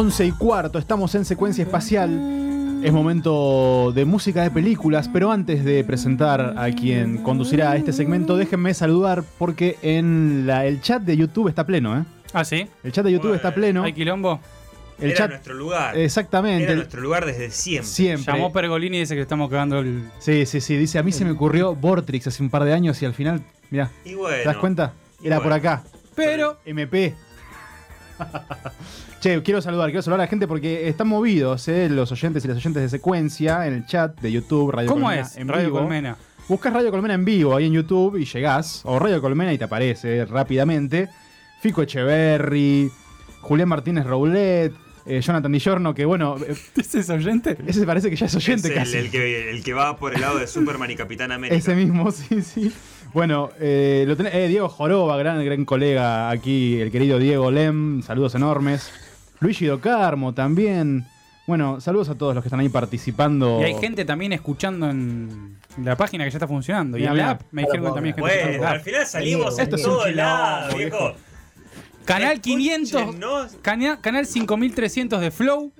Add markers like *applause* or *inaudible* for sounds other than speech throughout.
11 y cuarto, estamos en secuencia espacial. Es momento de música de películas, pero antes de presentar a quien conducirá este segmento, déjenme saludar porque en la- el chat de YouTube está pleno, ¿eh? Ah, sí. El chat de YouTube está pleno. ¿Hay quilombo? El Era chat, nuestro lugar. exactamente. Era nuestro lugar desde siempre. siempre. Llamó Pergolini y dice que le estamos cagando el. Sí, sí, sí. Dice, a mí se me ocurrió Vortrix hace un par de años y al final, mirá, Y bueno. ¿te das cuenta? Era bueno. por acá. Pero. MP. Che, quiero saludar, quiero saludar a la gente porque están movidos, ¿eh? Los oyentes y las oyentes de secuencia en el chat de YouTube, Radio ¿Cómo Colmena es? en Radio vivo. Colmena. Buscas Radio Colmena en vivo ahí en YouTube y llegás. O Radio Colmena y te aparece rápidamente. Fico Echeverry, Julián Martínez Roulet, eh, Jonathan Dijorno, que bueno, eh, *laughs* ¿Ese es oyente? ese parece que ya es oyente Es el, casi. el que, el que va por el lado de Superman y Capitán América. Ese mismo, *laughs* sí, sí. Bueno, eh, lo tenés- eh, Diego Joroba, gran, gran colega aquí, el querido Diego Lem, saludos enormes. Luigi Docarmo también. Bueno, saludos a todos los que están ahí participando. Y hay gente también escuchando en la página que ya está funcionando. Y en la app me dijeron que también gente Bueno, la al final salimos Esto en es un todo chilombo, lado, viejo. viejo. Canal 500. Escúchenos. Cana- canal 5300 de Flow.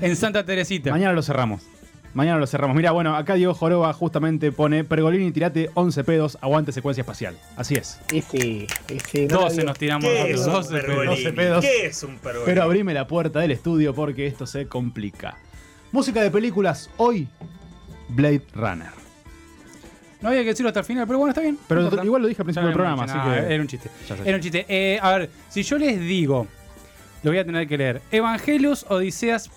En Santa Teresita. Mañana lo cerramos. Mañana lo cerramos. Mira, bueno, acá Diego Joroba justamente pone Pergolini, tirate 11 pedos, aguante secuencia espacial. Así es. Y sí, y sí. no la 12 digo. nos tiramos ¿Qué es nosotros. un 12 pedos. pergolini? 12 pedos. ¿Qué es un pergolini? Pero abrime la puerta del estudio porque esto se complica. Música de películas hoy, Blade Runner. No había que decirlo hasta el final, pero bueno, está bien. Pero no igual lo dije al principio del programa, así que. no, Era un chiste. Era un chiste. Eh, a ver, si yo les digo, lo voy a tener que leer. Evangelios Odiseas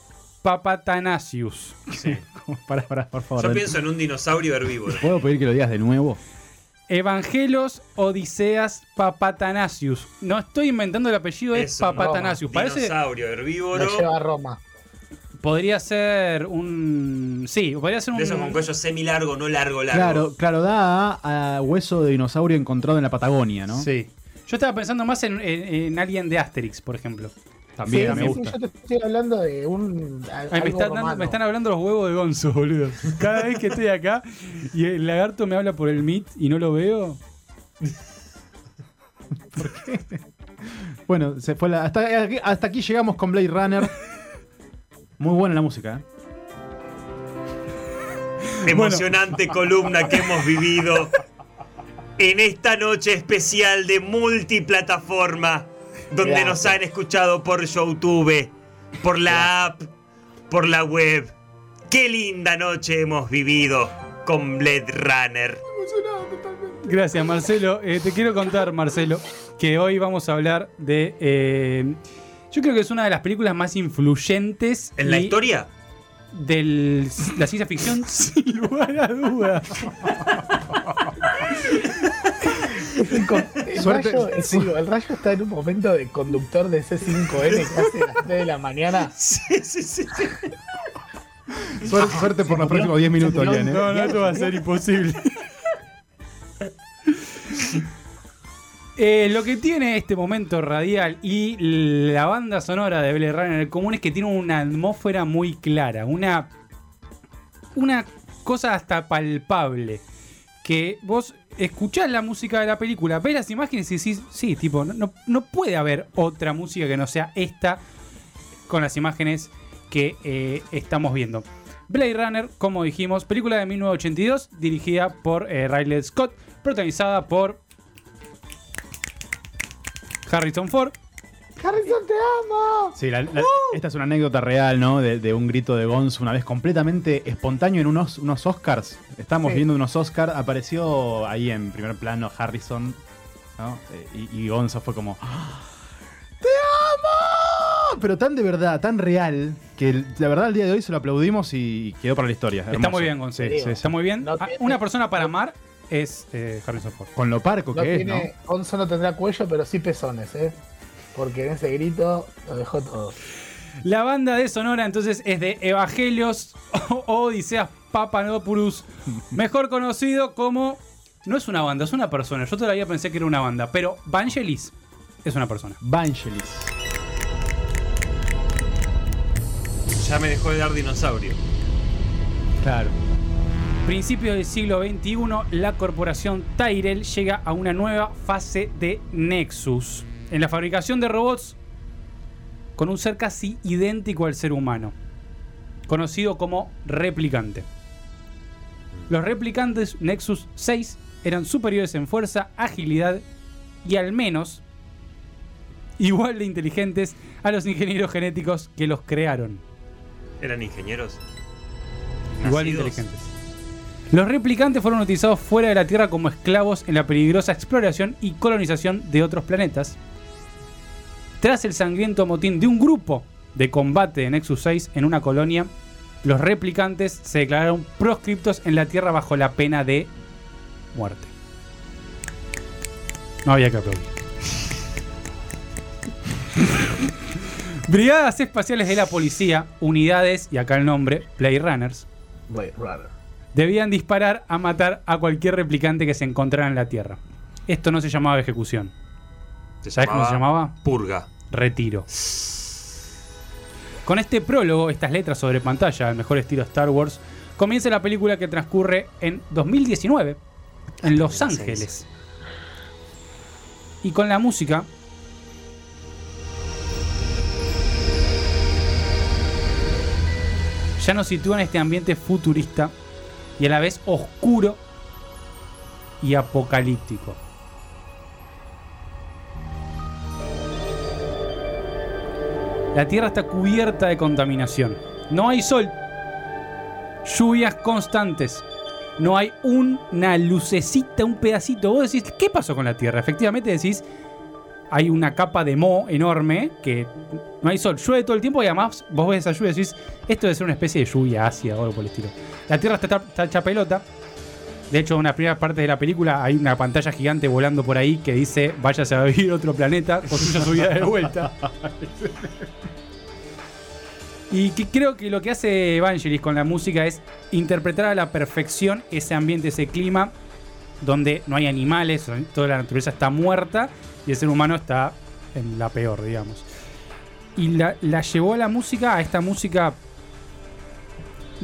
Papatanasius. *laughs* Pará, pará, por favor. Yo pienso en un dinosaurio herbívoro. *laughs* ¿Puedo pedir que lo digas de nuevo? Evangelos Odiseas Papatanasius. No estoy inventando el apellido, es Papatanasius. Parece, Dinosaurio Lo herbívoro. lleva a Roma. podría ser un. Sí, podría ser un. De esos con cuello semi largo, no largo, largo. Claro, claro, da a, a hueso de dinosaurio encontrado en la Patagonia, ¿no? Sí. Yo estaba pensando más en, en, en Alien de Asterix, por ejemplo. También sí, me sí, sí, gusta. yo te estoy hablando de un. a- Ay, me, algo están dando- romano. me están hablando los huevos de Gonzo, boludo. Cada vez que estoy acá y el lagarto me habla por el Meet y no lo veo. Bueno, se fue la- hasta, aquí, hasta aquí llegamos con Blade Runner. Muy buena la música, ¿eh? *laughs* Emocionante columna que hemos vivido en esta noche especial de multiplataforma, donde Gracias. nos han escuchado por YouTube, por la app, por la web. Qué linda noche hemos vivido con Blade Runner. Gracias, Marcelo. Eh, te quiero contar, Marcelo, que hoy vamos a hablar de. eh, yo creo que es una de las películas más influyentes ¿En la historia? de la ciencia ficción, *laughs* sin lugar a duda. *laughs* El *laughs* Suerte- rayo, sí. digo, el rayo está en un momento de conductor de C5N que hace a las 3 de la mañana. *laughs* Sí, sí, sí. Suerte, suerte por los próximos 10 minutos, Lian, ¿eh? No, no, esto va a ser imposible. *laughs* Eh, lo que tiene este momento radial y la banda sonora de Blade Runner en común es que tiene una atmósfera muy clara, una, una cosa hasta palpable. Que vos escuchás la música de la película, ves las imágenes y decís, sí, tipo, no, no, puede haber otra música que no sea esta con las imágenes que eh, estamos viendo. Blade Runner, como dijimos, película de 1982, dirigida por eh, Riley Scott, protagonizada por Harrison Ford. Harrison, te amo. Sí, la- la- esta es una anécdota real, ¿no? De, de un grito de Gonzo una vez completamente espontáneo en unos, unos Oscars. Estamos Sí. viendo unos Oscars, apareció ahí en primer plano Harrison, ¿no? Eh, y, y Gonzo fue como... ¡Ah! ¡Te amo! Pero tan de verdad, tan real, que la verdad al día de hoy se lo aplaudimos y quedó para la historia. Está muy bien, Gonzo. Sí, sí, sí. Está muy bien. No Ah, tiene- Una persona para amar es eh, Harrison Ford. Con lo parco No que es, tiene, ¿no? Onzo no tendrá cuello, pero sí pezones, ¿eh? Porque en ese grito lo dejó todo. La banda de Sonora entonces es de Evangelios *laughs* o Odiseas Papanopoulos, mejor conocido como... No es una banda, es una persona. Yo todavía pensé que era una banda, pero Vangelis es una persona. Vangelis. Ya me dejó de dar dinosaurio. Claro. Principios del siglo XXI, la corporación Tyrell llega a una nueva fase de Nexus. En la fabricación de robots con un ser casi idéntico al ser humano, conocido como replicante. Los replicantes Nexus 6 eran superiores en fuerza, agilidad y al menos igual de inteligentes a los ingenieros genéticos que los crearon. ¿Eran ingenieros? Igual de inteligentes. Los replicantes fueron utilizados fuera de la Tierra como esclavos en la peligrosa exploración y colonización de otros planetas. Tras el sangriento motín de un grupo de combate de Nexus 6 en una colonia, los replicantes se declararon proscriptos en la Tierra bajo la pena de muerte. No había que aplaudir. *laughs* Brigadas espaciales de la policía, unidades, y acá el nombre, Play Runners, Blade Runner. debían disparar a matar a cualquier replicante que se encontrara en la Tierra. Esto no se llamaba ejecución. Se ¿Sabes cómo se llamaba? Purga. Retiro. Con este prólogo, estas letras sobre pantalla, el mejor estilo Star Wars, comienza la película que transcurre en 2019, en Los 2006. Ángeles. Y con la música. Ya nos sitúa en este ambiente futurista y a la vez oscuro y apocalíptico. La Tierra está cubierta de contaminación. No hay sol. Lluvias constantes. No hay una lucecita, un pedacito. Vos decís, ¿qué pasó con la Tierra? Efectivamente decís, hay una capa de moho enorme que no hay sol. Llueve todo el tiempo y además vos ves esa lluvia y decís, esto debe ser una especie de lluvia ácida o algo por el estilo. La Tierra está, está hecha pelota. De hecho, en una primera parte de la película hay una pantalla gigante volando por ahí que dice, váyase a vivir otro planeta, construya su vida de vuelta. *laughs* Y que creo que lo que hace Evangelis con la música es interpretar a la perfección ese ambiente, ese clima, donde no hay animales, toda la naturaleza está muerta y el ser humano está en la peor, digamos. Y la, la llevó a la música, a esta música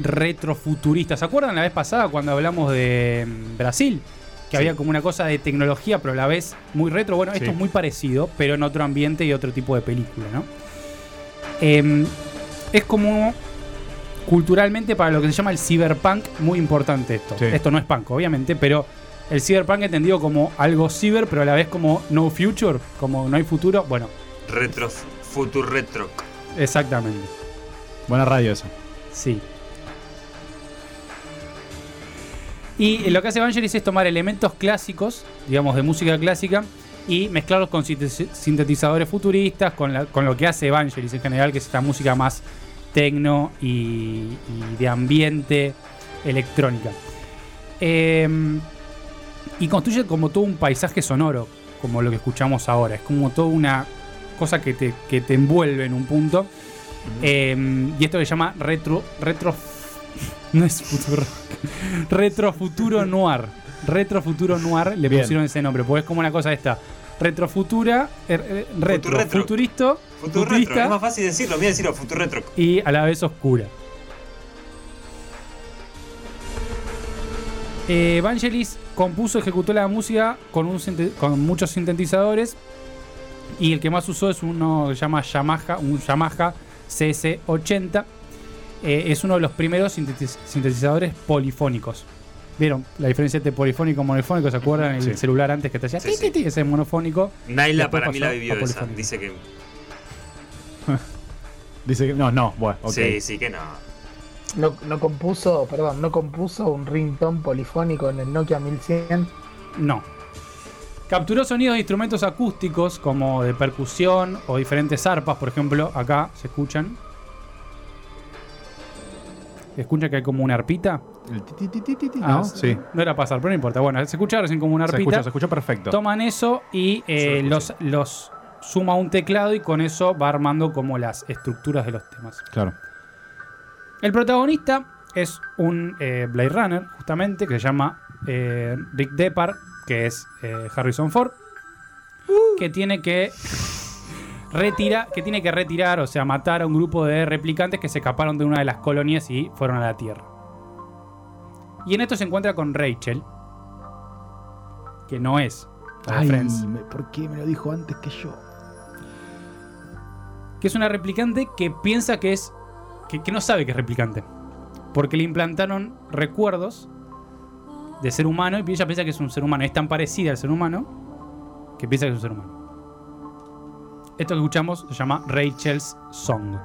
retrofuturista. ¿Se acuerdan la vez pasada cuando hablamos de mm, Brasil? Que Sí. había como una cosa de tecnología, pero a la vez muy retro. Bueno, esto es muy parecido, pero en otro ambiente y otro tipo de película, ¿no? Em, es como culturalmente para lo que se llama el cyberpunk muy importante esto. Sí. Esto no es punk, obviamente, pero el cyberpunk entendido como algo ciber, pero a la vez como no future, como no hay futuro. Bueno, Retro. Futur Retro. exactamente. Buena radio esa. Sí. Y lo que hace Vangelis es tomar elementos clásicos, digamos, de música clásica, y mezclarlos con sinte- sintetizadores futuristas, con, la- con lo que hace Vangelis en general, que es esta música más tecno y, y de ambiente electrónica. Em, y construye como todo un paisaje sonoro, como lo que escuchamos ahora. Es como toda una cosa que te, que te envuelve en un punto. Eh, y esto le llama retro. retro *laughs* no es futuro. retro futuro noir. Retro futuro noir le Bien. pusieron ese nombre, porque es como una cosa esta. Retrofutura, er- er- retro, Futurretro. Futuristo, Futur Retro. Es más fácil decirlo. Mira decirlo. Futur Retro. y a la vez oscura. Eh, Vangelis compuso, ejecutó la música con, un sinte- con muchos sintetizadores y el que más usó es uno que se llama Yamaha, un Yamaha CS80. Eh, es uno de los primeros sintetiz- sintetizadores polifónicos. ¿Vieron la diferencia entre polifónico y monofónico? ¿Se acuerdan? El celular antes que te hacía Sí, sí. ese es monofónico. Naila para mí la vivió a esa. Dice que. *laughs* Dice que. No, no, bueno, ok. Sí, sí que no. No, no compuso, perdón, no compuso un ringtone polifónico en el Nokia 1100. No. Capturó sonidos de instrumentos acústicos como de percusión o diferentes arpas, por ejemplo, acá se escuchan. ¿Se escucha que hay como una arpita? El ti, ti, ti, ti, ti, ti, Ah, ¿no? Sí. No era pasar, pero no importa. Bueno, se escucha recién como una Se arpita. escucha, se escucha perfecto. Toman eso y eh, Se lo los, los suma a un teclado y con eso va armando como las estructuras de los temas. Claro. El protagonista es un eh, Blade Runner, justamente, que se llama eh, Rick Depar, que es eh, Harrison Ford, que tiene que *laughs* retira, que tiene que retirar, o sea, matar a un grupo de replicantes que se escaparon de una de las colonias y fueron a la Tierra. Y en esto se encuentra con Rachel, que no es Ay, Friends. ¿por qué me lo dijo antes que yo? Que es una replicante que piensa que es. que, que no sabe que es replicante. Porque le implantaron recuerdos de ser humano y ella piensa que es un ser humano. Es tan parecida al ser humano que piensa que es un ser humano. Esto que escuchamos se llama Rachel's Song.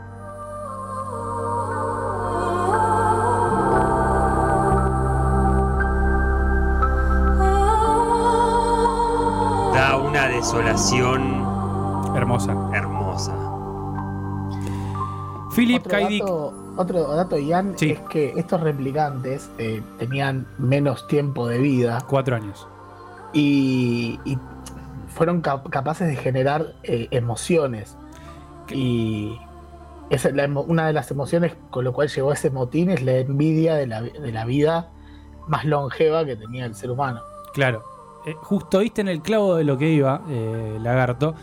Da una desolación Hermosa. hermosa. Philip Otro K. Dick. dato, otro dato, Ian, Sí. es que estos replicantes eh, tenían menos tiempo de vida Cuatro años. y, y fueron cap- capaces de generar eh, emociones. Y es la una de las emociones con lo cual llegó ese motín es la envidia de la, de la vida más longeva que tenía el ser humano. Claro. Eh, justo viste en el clavo de lo que iba, Lagarto.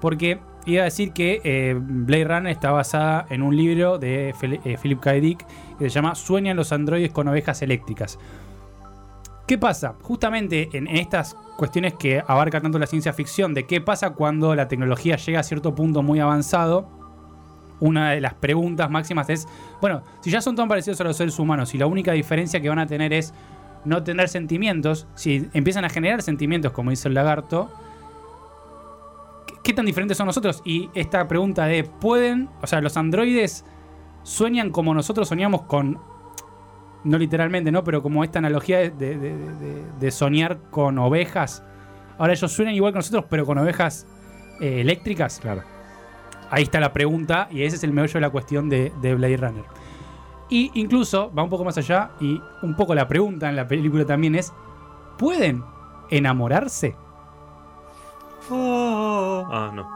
Porque iba a decir que eh, Blade Runner está basada en un libro de eh, Philip K. Dick que se llama Sueñan los androides con ovejas eléctricas. ¿Qué pasa? Justamente en estas cuestiones que abarca tanto la ciencia ficción, de qué pasa cuando la tecnología llega a cierto punto muy avanzado, una de las preguntas máximas es, bueno, si ya son tan parecidos a los seres humanos y la única diferencia que van a tener es no tener sentimientos, si empiezan a generar sentimientos, como dice el lagarto, ¿qué, tan diferentes son nosotros? Y esta pregunta de, ¿pueden, o sea, los androides sueñan como nosotros soñamos con, no literalmente, ¿no? Pero como esta analogía de, de- de- de- de soñar con ovejas. Ahora ellos sueñan igual que nosotros, pero con ovejas eh, eléctricas. Claro. Ahí está la pregunta y ese es el meollo de la cuestión de, de Blade Runner. Y incluso va un poco más allá y un poco la pregunta en la película también es, ¿pueden enamorarse? Ah, no.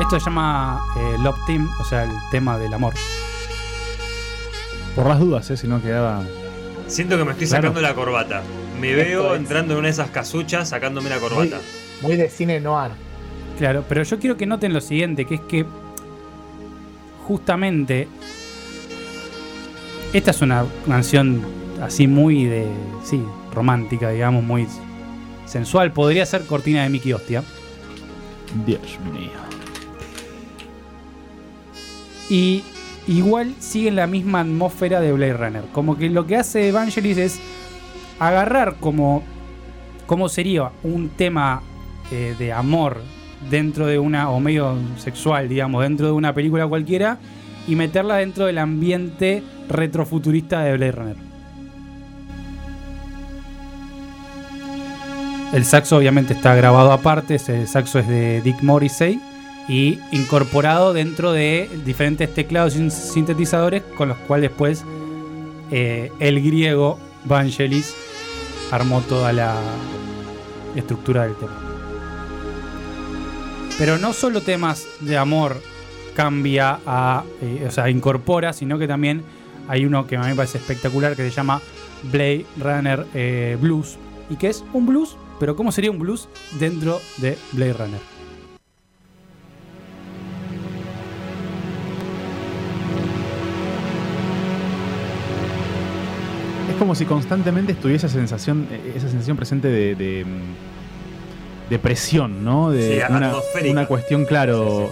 Esto se llama eh, Love Team, o sea, el tema del amor. Por las dudas, ¿eh? Si no quedaba. Siento que me estoy Claro. sacando la corbata. Me Esto veo es- entrando en una de esas casuchas sacándome la Muy, corbata. muy de cine noir. Claro, pero yo quiero que noten lo siguiente, que es que justamente esta es una canción así muy de, sí, romántica, digamos, muy sensual. Podría ser cortina de Mickey Hostia. Dios mío. Y igual sigue en la misma atmósfera de Blade Runner. Como que lo que hace Evangelis es agarrar como, como sería un tema eh, de amor dentro de una, o medio sexual, digamos, dentro de una película cualquiera, y meterla dentro del ambiente retrofuturista de Blade Runner. El saxo obviamente está grabado aparte, ese saxo es de Dick Morrissey y incorporado dentro de diferentes teclados y sintetizadores con los cuales después eh, el griego Vangelis armó toda la estructura del tema. Pero no solo temas de amor cambia a, eh, o sea, incorpora, sino que también hay uno que a mí me parece espectacular que se llama Blade Runner eh, Blues y que es un blues, pero ¿cómo sería un blues dentro de Blade Runner? Es como si constantemente estuviese esa sensación, eh, esa sensación presente de, de, de presión, ¿no? De Sí, una, cuestión, claro,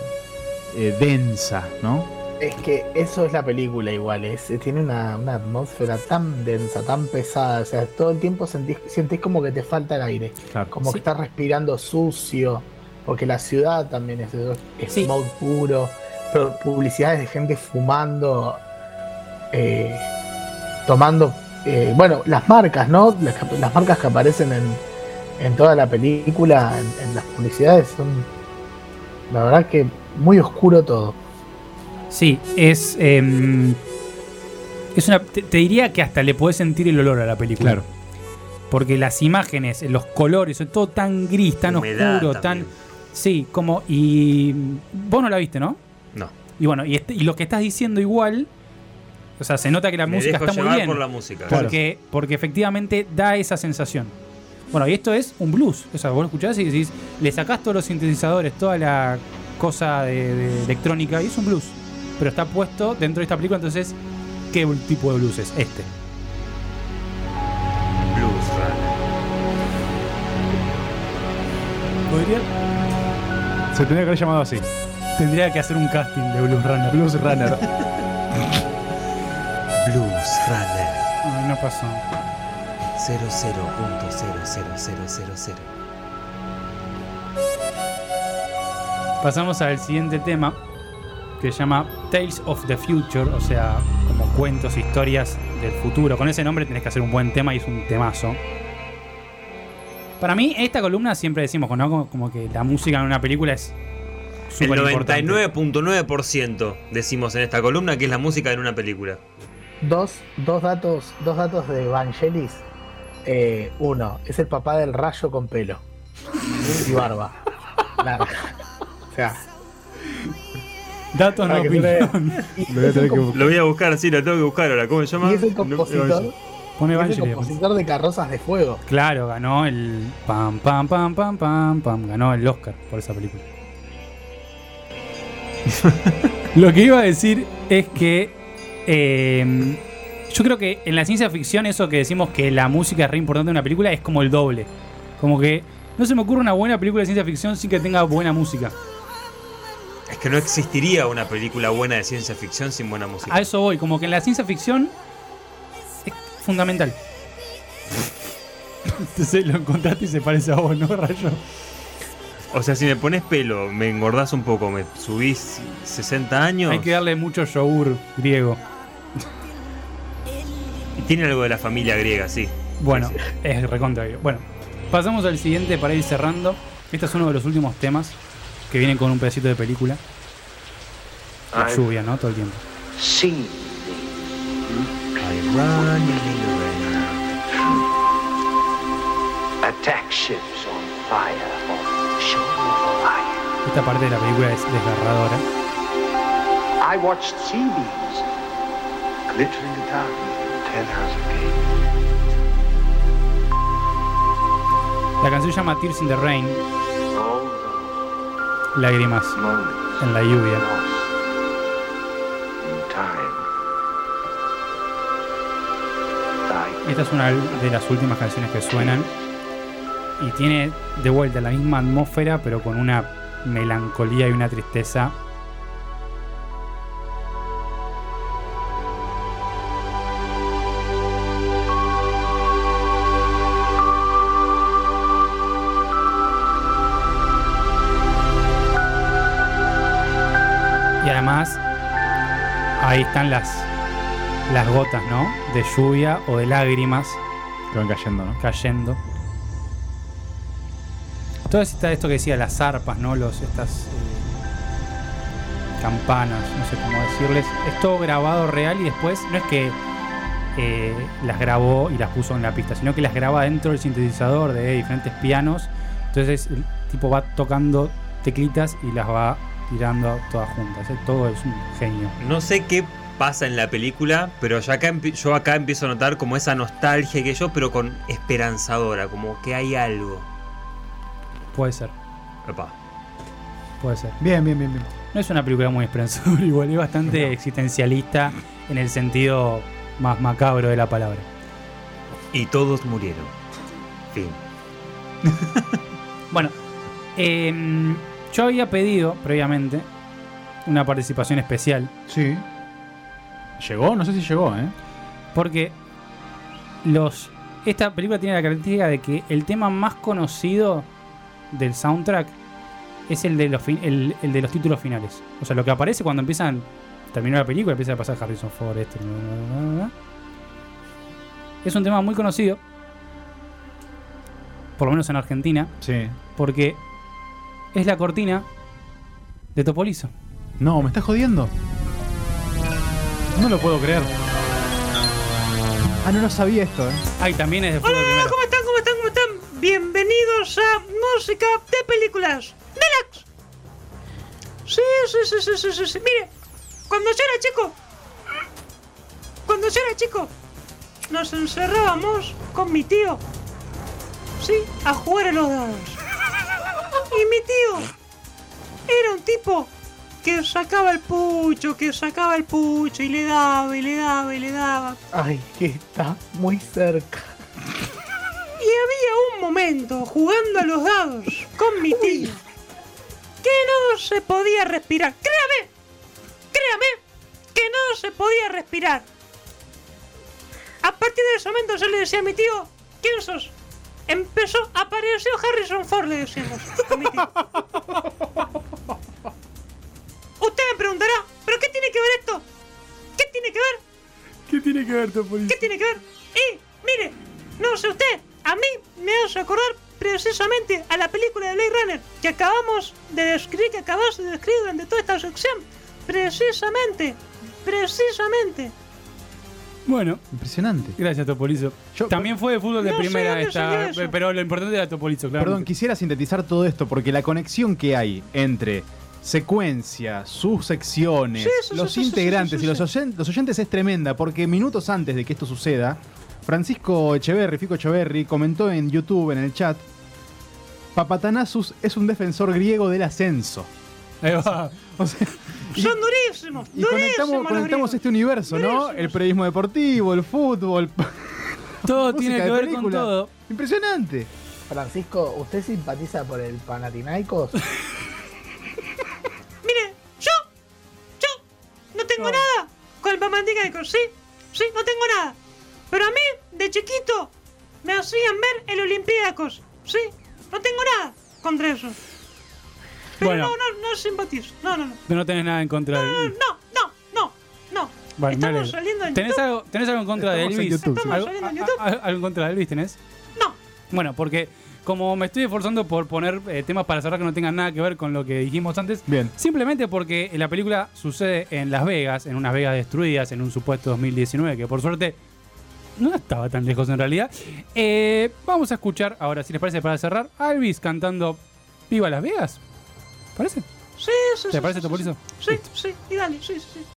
Sí, eh, densa, ¿no? Es que eso es la película igual, es, tiene una, una atmósfera tan densa, tan pesada, o sea, todo el tiempo sentís, sentís como que te falta el aire, Claro. como Sí. que estás respirando sucio, porque la ciudad también es es Sí. smoke puro, pero publicidades de gente fumando, eh, tomando, eh, bueno, las marcas, ¿no? Las, marcas que aparecen en, en toda la película, en, en las publicidades, son, la verdad que muy oscuro todo. Sí, es. em, es una. Te, te diría que hasta le podés sentir el olor a la película. Claro. Porque las imágenes, los colores, es todo tan gris, tan Humedad oscuro, también. tan. Sí, como. Y. Vos no la viste, ¿no? No. Y bueno, y, este- y lo que estás diciendo igual. O sea, se nota que la Me música dejo está muy bien. por la música. Claro. Porque, porque efectivamente da esa sensación. Bueno, y esto es un blues. O sea, vos lo escuchás y decís, le sacás todos los sintetizadores, toda la cosa de, de electrónica y es un blues. Pero está puesto dentro de esta película, entonces, ¿qué tipo de blues es? Este. Blues Runner. Podría, Se tendría que haber llamado así. tendría que hacer un casting de Blues Runner. Blues Runner. *laughs* Blues Runner Ay, no pasó. 00.00000. Pasamos al siguiente tema que se llama Tales of the Future, o sea, como cuentos, historias del futuro. Con ese nombre tenés que hacer un buen tema y es un temazo. Para mí, esta columna siempre decimos ¿no? como, como que la música en una película es El súper importante. 99.9% decimos en esta columna que es la música en una película. Dos, dos datos, dos datos de Vangelis. Eh, uno, es el papá del rayo con pelo. Y barba. Larga. O sea, Datos no opinión. *laughs* Lo voy a tener que buscar. Lo voy a buscar, sí, lo tengo que buscar ahora. ¿Cómo se llama? y es el No- compositor, Pone es el compositor de Carrozas de Fuego. Claro, ganó el pam pam pam pam pam pam, ganó el Oscar por esa película. *laughs* Lo que iba a decir es que eh, yo creo que en la ciencia ficción eso que decimos que la música es re importante en una película es como el doble. Como que no se me ocurre una buena película de ciencia ficción sin que tenga buena música. Es que no existiría una película buena de ciencia ficción sin buena música. A eso voy, como que en la ciencia ficción es fundamental. *laughs* Entonces lo encontraste y se parece a vos, ¿no, Rayo? O sea, si me pones pelo, me engordás un poco, me subís 60 años. Hay que darle mucho yogur griego. Y tiene algo de la familia griega, sí. Bueno, es recontra griego. Bueno, pasamos al siguiente para ir cerrando. Este es uno de los últimos temas que vienen con un pedacito de película. La lluvia, ¿no? Todo el tiempo. Orion. Esta parte de la película es desgarradora. I watched sea beams glitter in the darkness ten hours a day. La canción se llama Tears in the Rain, lágrimas en la lluvia. Esta es una de las últimas canciones que suenan y tiene de vuelta la misma atmósfera, pero con una melancolía y una tristeza. Ahí están las, las gotas, ¿no? De lluvia o de lágrimas Que van cayendo, ¿no? cayendo. Todo está esto que decía, las arpas, ¿no? Los, estas eh, campanas, no sé cómo decirles. Es todo grabado real y después no es que eh, las grabó y las puso en la pista, sino que las graba dentro del sintetizador de diferentes pianos. Entonces el tipo va tocando teclitas y las va tirando todas juntas. ¿eh? Todo es un genio. No sé qué pasa en la película, pero yo acá, yo acá empiezo a notar como esa nostalgia que yo, pero con esperanzadora, como que hay algo. Puede ser, Epa. puede ser. Bien, bien, bien, bien. No es una película muy esperanzadora, *laughs* igual es bastante existencialista en el sentido más macabro de la palabra. Y todos murieron. Fin. *laughs* Bueno, em, yo había pedido previamente una participación especial Sí. ¿Llegó? No sé si llegó, ¿eh? porque los esta película tiene la característica de que el tema más conocido del soundtrack es el de los fin- el, el de los títulos finales. O sea, lo que aparece cuando empiezan terminó la película, empieza a pasar Harrison Ford, este, bla, bla, bla, bla. Es un tema muy conocido, por lo menos en Argentina, Sí. porque es la cortina de Topolizo. No, ¿me estás jodiendo? No lo puedo creer. Ah, no lo sabía esto, ¿eh? Ay, también es de fútbol primero. ¿Cómo están? ¿Cómo están? ¿Cómo están? Bienvenidos a Música de Películas. ¡Relax! Sí, sí, sí, sí, sí, sí, sí. Mire, cuando yo era chico, cuando yo era chico, nos encerrábamos con mi tío, sí, a jugar a los dados. Y mi tío era un tipo que sacaba el pucho, que sacaba el pucho y le daba y le daba y le daba. Ay, que está muy cerca. Y había un momento jugando a los dados con mi tío que no se podía respirar. Créame, créame que no se podía respirar. A partir de ese momento se le decía a mi tío, ¿quién sos? Empezó, apareció Harrison Ford, le tío. Usted me preguntará, ¿pero qué tiene que ver esto? ¿Qué tiene que ver? ¿Qué tiene que ver? ¿Qué tiene que ver? Y, mire, no sé usted, a mí me hace acordar precisamente a la película de Blade Runner que acabamos de describir, que acabas de describir durante toda esta sección. Precisamente, precisamente. Bueno, Impresionante. gracias Topolizo. Yo- También fue de fútbol de No primera esta, pero lo importante era Topolizo, claro. Perdón, quisiera sintetizar todo esto porque la conexión que hay entre secuencia, sus secciones, Sí, los integrantes y los, oyen- los oyentes es tremenda porque minutos antes de que esto suceda, Francisco Echeverry, Fico Echeverry, comentó en YouTube, en el chat, Papatanasus es un defensor griego del ascenso. Ahí va. *laughs* O sea, y, Son durísimos, y durísimos. conectamos, este universo, ¿no? Durísimos. El periodismo deportivo, el fútbol, *laughs* Todo tiene que ver con todo. Impresionante. Francisco, ¿usted simpatiza por el Panathinaikos? *laughs* Mire, yo, yo no tengo nada con el Pamanticaico, sí, sí, no tengo nada. Pero a mí, de chiquito, me hacían ver el Olympiacos, sí, no tengo nada contra eso. Pero Bueno. no, no, no simpatizo, no, no, no. No tenés nada en contra No, no, no, no, no. Me Estamos saliendo en ¿Tenés YouTube. algo, ¿Tenés algo en contra de Estamos Elvis? Estamos ¿Algo, saliendo en a- YouTube. a- algo en contra de Elvis tenés? No, Bueno, porque como me estoy esforzando por poner eh, temas para cerrar que no tengan nada que ver con lo que dijimos antes, Bien. simplemente porque la película sucede en Las Vegas, en unas Vegas destruidas, en un supuesto 2019, que por suerte no estaba tan lejos en realidad. Eh, vamos a escuchar, ahora si les parece para cerrar, a Elvis cantando Viva Las Vegas. ¿Parece? sí, sí, ¿Te sí, parece, sí, Topolizo? Sí, sí, sí, y dale, sí, sí.